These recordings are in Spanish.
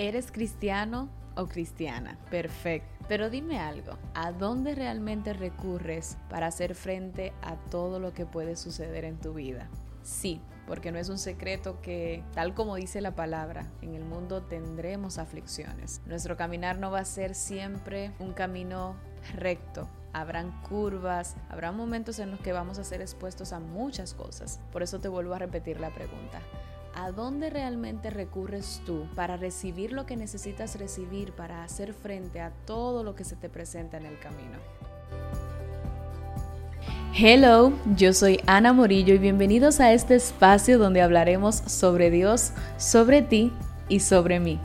¿Eres cristiano o cristiana? Perfecto. Pero dime algo, ¿a dónde realmente recurres para hacer frente a todo lo que puede suceder en tu vida? Sí, porque no es un secreto que, tal como dice la palabra, en el mundo tendremos aflicciones. Nuestro caminar no va a ser siempre un camino recto. Habrán curvas, habrá momentos en los que vamos a ser expuestos a muchas cosas. Por eso te vuelvo a repetir la pregunta. ¿A dónde realmente recurres tú para recibir lo que necesitas recibir para hacer frente a todo lo que se te presenta en el camino? Hello, yo soy Ana Morillo y bienvenidos a este espacio donde hablaremos sobre Dios, sobre ti y sobre mí.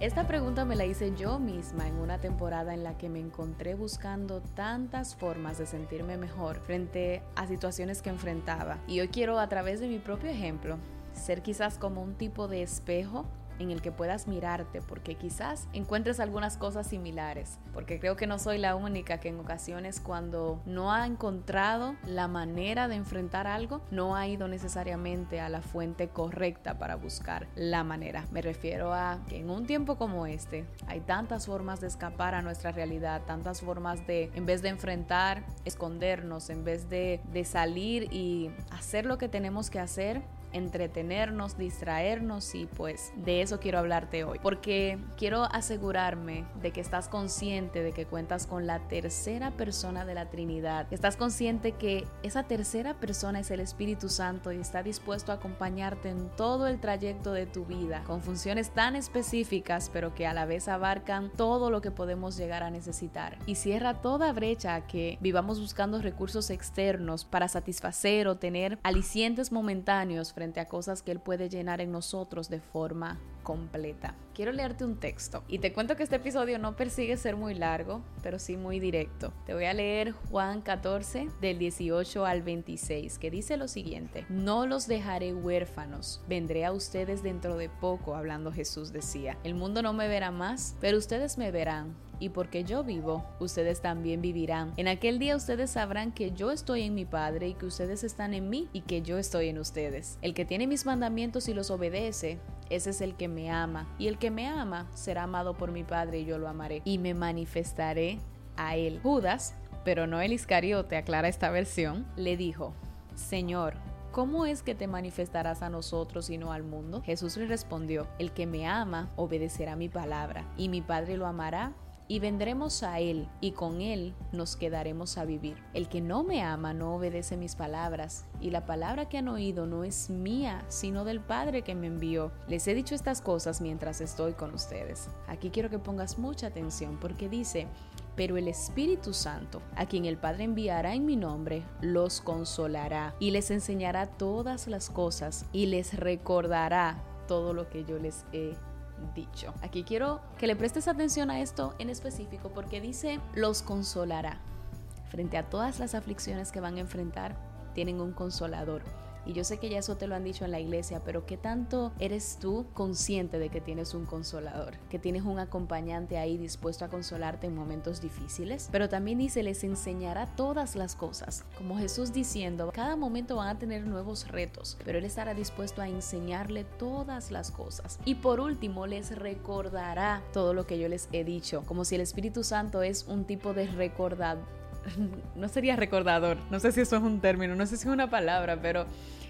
Esta pregunta me la hice yo misma en una temporada en la que me encontré buscando tantas formas de sentirme mejor frente a situaciones que enfrentaba. Y hoy quiero a través de mi propio ejemplo ser quizás como un tipo de espejo en el que puedas mirarte, porque quizás encuentres algunas cosas similares, porque creo que no soy la única que en ocasiones cuando no ha encontrado la manera de enfrentar algo, no ha ido necesariamente a la fuente correcta para buscar la manera. Me refiero a que en un tiempo como este hay tantas formas de escapar a nuestra realidad, tantas formas de, en vez de enfrentar, escondernos, en vez de, de salir y hacer lo que tenemos que hacer, entretenernos, distraernos y pues de eso quiero hablarte hoy. Porque quiero asegurarme de que estás consciente de que cuentas con la tercera persona de la Trinidad. Estás consciente que esa tercera persona es el Espíritu Santo y está dispuesto a acompañarte en todo el trayecto de tu vida con funciones tan específicas pero que a la vez abarcan todo lo que podemos llegar a necesitar. Y cierra toda brecha que vivamos buscando recursos externos para satisfacer o tener alicientes momentáneos frente a cosas que Él puede llenar en nosotros de forma completa. Quiero leerte un texto. Y te cuento que este episodio no persigue ser muy largo, pero sí muy directo. Te voy a leer Juan 14 del 18 al 26, que dice lo siguiente, no los dejaré huérfanos, vendré a ustedes dentro de poco, hablando Jesús decía, el mundo no me verá más, pero ustedes me verán y porque yo vivo, ustedes también vivirán. En aquel día ustedes sabrán que yo estoy en mi Padre y que ustedes están en mí y que yo estoy en ustedes. El que tiene mis mandamientos y los obedece, ese es el que me ama. Y el que me ama será amado por mi Padre y yo lo amaré. Y me manifestaré a él. Judas, pero no el Iscariote, aclara esta versión, le dijo, Señor, ¿Cómo es que te manifestarás a nosotros y no al mundo? Jesús le respondió, El que me ama obedecerá mi palabra, y mi Padre lo amará y vendremos a Él, y con Él nos quedaremos a vivir. El que no me ama no obedece mis palabras, y la palabra que han oído no es mía, sino del Padre que me envió. Les he dicho estas cosas mientras estoy con ustedes. Aquí quiero que pongas mucha atención porque dice, pero el Espíritu Santo, a quien el Padre enviará en mi nombre, los consolará y les enseñará todas las cosas y les recordará todo lo que yo les he dicho. Aquí quiero que le prestes atención a esto en específico porque dice los consolará. Frente a todas las aflicciones que van a enfrentar, tienen un consolador. Y yo sé que ya eso te lo han dicho en la iglesia, pero ¿qué tanto eres tú consciente de que tienes un consolador? Que tienes un acompañante ahí dispuesto a consolarte en momentos difíciles. Pero también dice, les enseñará todas las cosas. Como Jesús diciendo, cada momento van a tener nuevos retos, pero Él estará dispuesto a enseñarle todas las cosas. Y por último, les recordará todo lo que yo les he dicho. Como si el Espíritu Santo es un tipo de recordar no sería recordador, no sé si eso es un término, no sé si es una palabra, pero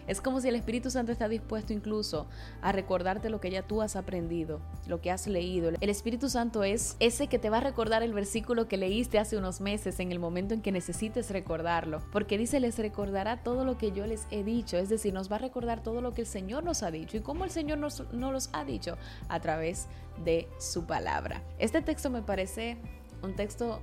es como si el Espíritu Santo está dispuesto incluso a recordarte lo que ya tú has aprendido, lo que has leído. El Espíritu Santo es ese que te va a recordar el versículo que leíste hace unos meses en el momento en que necesites recordarlo, porque dice, les recordará todo lo que yo les he dicho, es decir, nos va a recordar todo lo que el Señor nos ha dicho y cómo el Señor nos, nos los ha dicho a través de su palabra. Este texto me parece un texto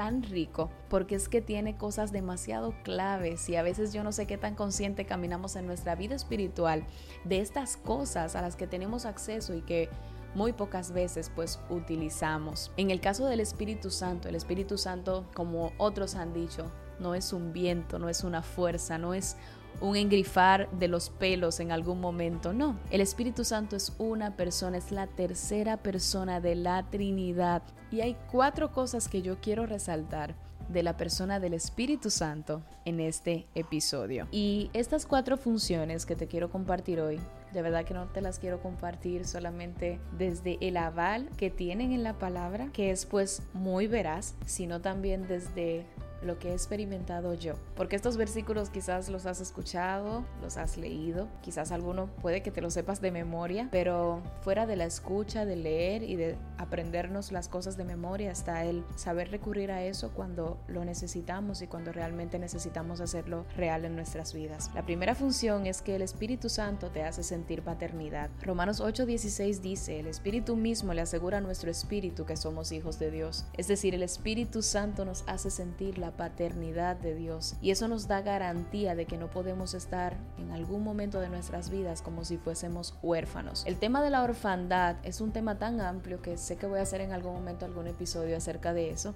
tan rico porque es que tiene cosas demasiado claves y a veces yo no sé qué tan consciente caminamos en nuestra vida espiritual de estas cosas a las que tenemos acceso y que muy pocas veces pues utilizamos. En el caso del Espíritu Santo, el Espíritu Santo como otros han dicho, no es un viento, no es una fuerza, no es un engrifar de los pelos en algún momento. No, el Espíritu Santo es una persona, es la tercera persona de la Trinidad. Y hay cuatro cosas que yo quiero resaltar de la persona del Espíritu Santo en este episodio. Y estas cuatro funciones que te quiero compartir hoy de verdad que no te las quiero compartir solamente desde el aval que tienen en la palabra, que es pues muy veraz, sino también desde lo que he experimentado yo. Porque estos versículos quizás los has escuchado, los has leído, quizás alguno puede que te lo sepas de memoria, pero fuera de la escucha, de leer y de aprendernos las cosas de memoria está el saber recurrir a eso cuando lo necesitamos y cuando realmente necesitamos hacerlo real en nuestras vidas. La primera función es que el Espíritu Santo te hace sentir paternidad. Romanos 8:16 dice, el Espíritu mismo le asegura a nuestro espíritu que somos hijos de Dios. Es decir, el Espíritu Santo nos hace sentir la paternidad de Dios. Y eso nos da garantía de que no podemos estar en algún momento de nuestras vidas como si fuésemos huérfanos. El tema de la orfandad es un tema tan amplio que sé que voy a hacer en algún momento algún episodio acerca de eso.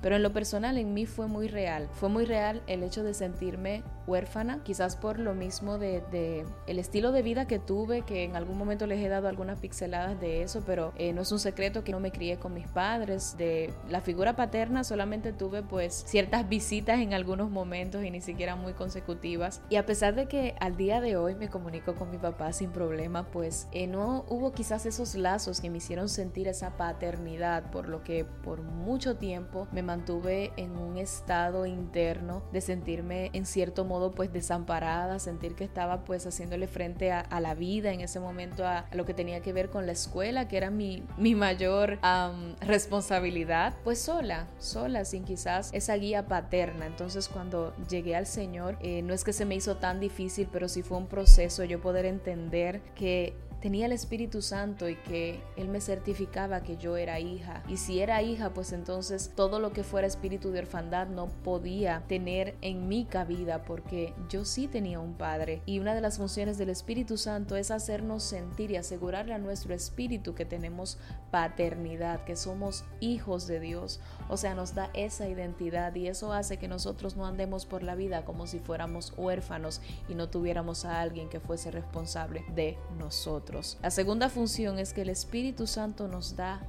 Pero en lo personal en mí fue muy real. Fue muy real el hecho de sentirme huérfana, quizás por lo mismo de, el estilo de vida que tuve, que en algún momento les he dado algunas pixeladas de eso, pero eh, no es un secreto que no me crié con mis padres. De la figura paterna solamente tuve pues ciertas visitas en algunos momentos y ni siquiera muy consecutivas. Y a pesar de que al día de hoy me comunico con mi papá sin problema, pues eh, no hubo quizás esos lazos que me hicieron sentir esa paternidad, por lo que por mucho tiempo me mantuve en un estado interno de sentirme en cierto modo pues desamparada, sentir que estaba pues haciéndole frente a, la vida en ese momento, a, lo que tenía que ver con la escuela, que era mi, mi mayor responsabilidad, pues sola, sola, sin quizás esa guía paterna. Entonces cuando llegué al Señor, eh, no es que se me hizo tan difícil, pero sí fue un proceso yo poder entender que tenía el Espíritu Santo y que Él me certificaba que yo era hija. Y si era hija, pues entonces todo lo que fuera espíritu de orfandad no podía tener en mi cabida porque yo sí tenía un Padre. Y una de las funciones del Espíritu Santo es hacernos sentir y asegurarle a nuestro espíritu que tenemos paternidad, que somos hijos de Dios. O sea, nos da esa identidad y eso hace que nosotros no andemos por la vida como si fuéramos huérfanos y no tuviéramos a alguien que fuese responsable de nosotros. La segunda función es que el Espíritu Santo nos da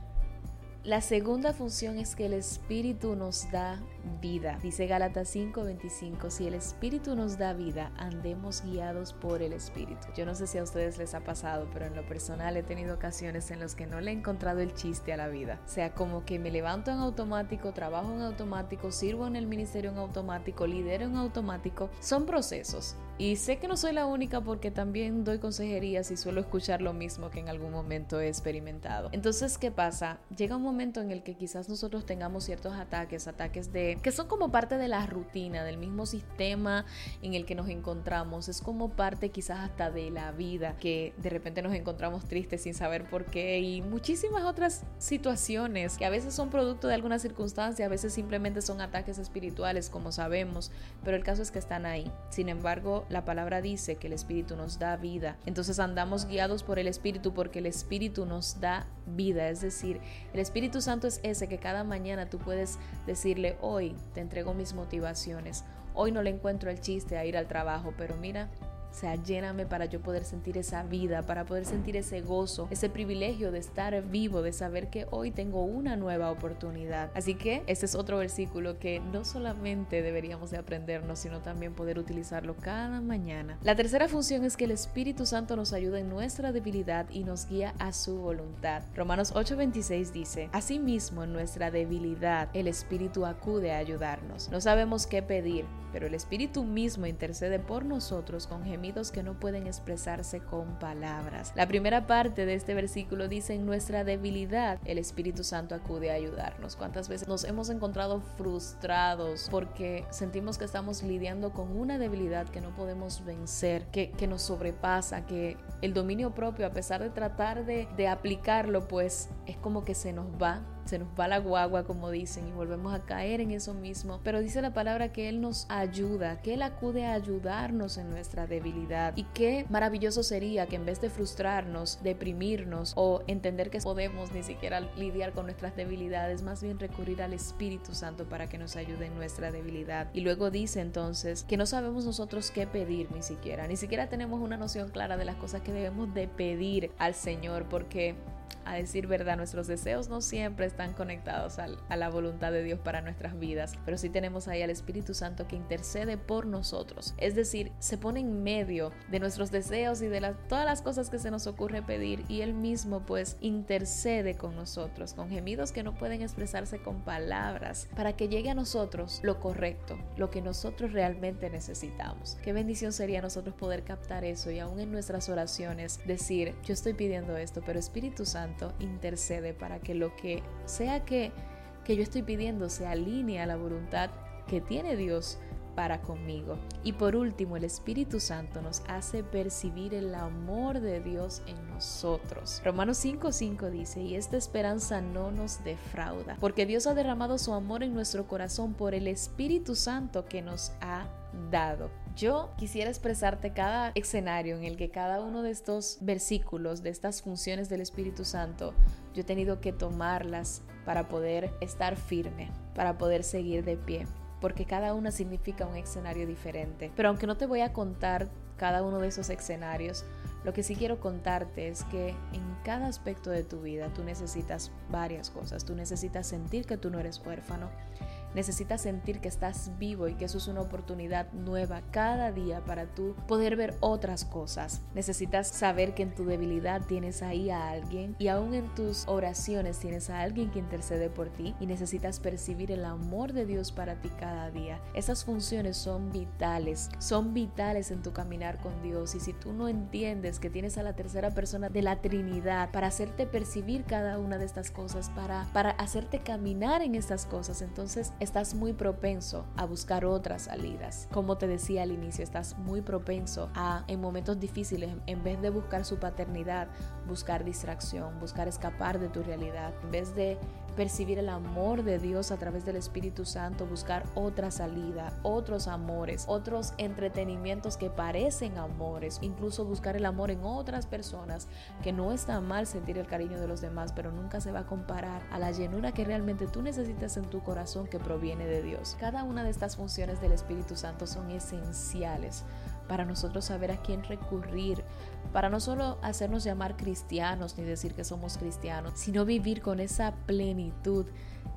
la segunda función es que el Espíritu nos da vida. Dice Gálatas 5:25, si el Espíritu nos da vida, andemos guiados por el Espíritu. Yo no sé si a ustedes les ha pasado, pero en lo personal he tenido ocasiones en las que no le he encontrado el chiste a la vida. O sea, como que me levanto en automático, trabajo en automático, sirvo en el ministerio en automático, lidero en automático. Son procesos. Y sé que no soy la única porque también doy consejerías y suelo escuchar lo mismo que en algún momento he experimentado. Entonces, ¿qué pasa? Llega un momento en el que quizás nosotros tengamos ciertos ataques, ataques de que son como parte de la rutina, del mismo sistema en el que nos encontramos. Es como parte quizás hasta de la vida, que de repente nos encontramos tristes sin saber por qué y muchísimas otras situaciones que a veces son producto de alguna circunstancia, a veces simplemente son ataques espirituales, como sabemos, pero el caso es que están ahí. Sin embargo, la palabra dice que el Espíritu nos da vida. Entonces andamos guiados por el Espíritu porque el Espíritu nos da vida. Es decir, el Espíritu Santo es ese que cada mañana tú puedes decirle, hoy te entrego mis motivaciones. Hoy no le encuentro el chiste a ir al trabajo, pero mira, o sea, lléname para yo poder sentir esa vida, para poder sentir ese gozo, ese privilegio de estar vivo, de saber que hoy tengo una nueva oportunidad. Así que este es otro versículo que no solamente deberíamos de aprendernos, sino también poder utilizarlo cada mañana. La tercera función es que el Espíritu Santo nos ayuda en nuestra debilidad y nos guía a su voluntad. Romanos 8:26 dice, Asimismo, en nuestra debilidad, el Espíritu acude a ayudarnos. No sabemos qué pedir, pero el Espíritu mismo intercede por nosotros con gemidos que no pueden expresarse con palabras. La primera parte de este versículo dice, en nuestra debilidad el Espíritu Santo acude a ayudarnos. ¿Cuántas veces nos hemos encontrado frustrados porque sentimos que estamos lidiando con una debilidad que no podemos vencer, que, que nos sobrepasa, que el dominio propio, a pesar de tratar de, de aplicarlo, pues es como que se nos va se nos va la guagua, como dicen, y volvemos a caer en eso mismo. Pero dice la palabra que Él nos ayuda, que Él acude a ayudarnos en nuestra debilidad. Y qué maravilloso sería que en vez de frustrarnos, deprimirnos o entender que podemos ni siquiera lidiar con nuestras debilidades, más bien recurrir al Espíritu Santo para que nos ayude en nuestra debilidad. Y luego dice entonces que no sabemos nosotros qué pedir ni siquiera, ni siquiera tenemos una noción clara de las cosas que debemos de pedir al Señor, porque a decir verdad, nuestros deseos no siempre están conectados a la voluntad de Dios para nuestras vidas, pero sí tenemos ahí al Espíritu Santo que intercede por nosotros. Es decir, se pone en medio de nuestros deseos y de todas las cosas que se nos ocurre pedir y Él mismo pues intercede con nosotros, con gemidos que no pueden expresarse con palabras, para que llegue a nosotros lo correcto, lo que nosotros realmente necesitamos. Qué bendición sería nosotros poder captar eso y aún en nuestras oraciones decir, yo estoy pidiendo esto, pero Espíritu Santo intercede para que lo que sea que, que yo estoy pidiendo se alinee a la voluntad que tiene Dios para conmigo. Y por último, el Espíritu Santo nos hace percibir el amor de Dios en nosotros. Romanos 5:5 dice, y esta esperanza no nos defrauda, porque Dios ha derramado su amor en nuestro corazón por el Espíritu Santo que nos ha dado. Yo quisiera expresarte cada escenario en el que cada uno de estos versículos, de estas funciones del Espíritu Santo, yo he tenido que tomarlas para poder estar firme, para poder seguir de pie, porque cada una significa un escenario diferente. Pero aunque no te voy a contar cada uno de esos escenarios, lo que sí quiero contarte es que en cada aspecto de tu vida tú necesitas varias cosas. Tú necesitas sentir que tú no eres huérfano. Necesitas sentir que estás vivo y que eso es una oportunidad nueva cada día para tú poder ver otras cosas. Necesitas saber que en tu debilidad tienes ahí a alguien y aún en tus oraciones tienes a alguien que intercede por ti y necesitas percibir el amor de Dios para ti cada día. Esas funciones son vitales, son vitales en tu caminar con Dios y si tú no entiendes que tienes a la tercera persona de la Trinidad para hacerte percibir cada una de estas cosas, para, para hacerte caminar en estas cosas, entonces estás muy propenso a buscar otras salidas. Como te decía al inicio, estás muy propenso a en momentos difíciles, en vez de buscar su paternidad, buscar distracción, buscar escapar de tu realidad, en vez de percibir el amor de Dios a través del Espíritu Santo, buscar otra salida, otros amores, otros entretenimientos que parecen amores, incluso buscar el amor en otras personas, que no está mal sentir el cariño de los demás, pero nunca se va a comparar a la llenura que realmente tú necesitas en tu corazón que proviene de Dios. Cada una de estas funciones del Espíritu Santo son esenciales para nosotros saber a quién recurrir, para no solo hacernos llamar cristianos ni decir que somos cristianos, sino vivir con esa plenitud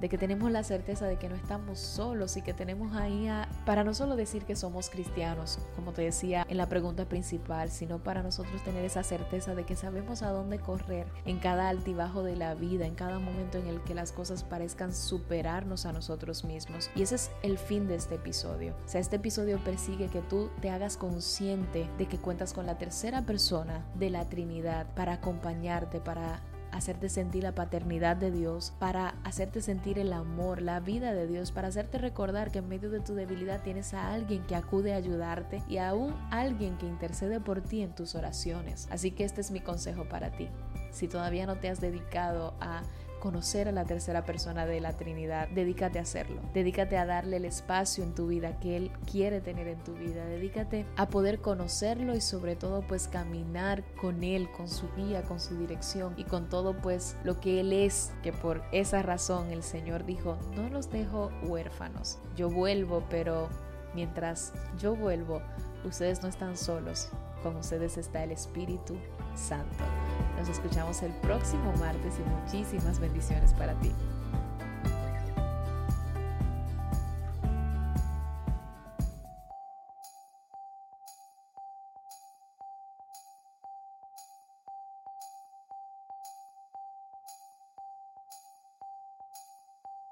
de que tenemos la certeza de que no estamos solos y que tenemos ahí a, para no solo decir que somos cristianos, como te decía en la pregunta principal, sino para nosotros tener esa certeza de que sabemos a dónde correr en cada altibajo de la vida, en cada momento en el que las cosas parezcan superarnos a nosotros mismos. Y ese es el fin de este episodio. O sea, este episodio persigue que tú te hagas consciente de que cuentas con la tercera persona de la Trinidad para acompañarte, para hacerte sentir la paternidad de Dios, para hacerte sentir el amor, la vida de Dios, para hacerte recordar que en medio de tu debilidad tienes a alguien que acude a ayudarte y aún alguien que intercede por ti en tus oraciones. Así que este es mi consejo para ti. Si todavía no te has dedicado a conocer a la tercera persona de la Trinidad, dedícate a hacerlo. Dedícate a darle el espacio en tu vida que Él quiere tener en tu vida. Dedícate a poder conocerlo y sobre todo pues caminar con Él, con su guía, con su dirección y con todo pues lo que Él es, que por esa razón el Señor dijo, no los dejo huérfanos. Yo vuelvo, pero mientras yo vuelvo, ustedes no están solos, con ustedes está el Espíritu Santo. Nos escuchamos el próximo martes y muchísimas bendiciones para ti.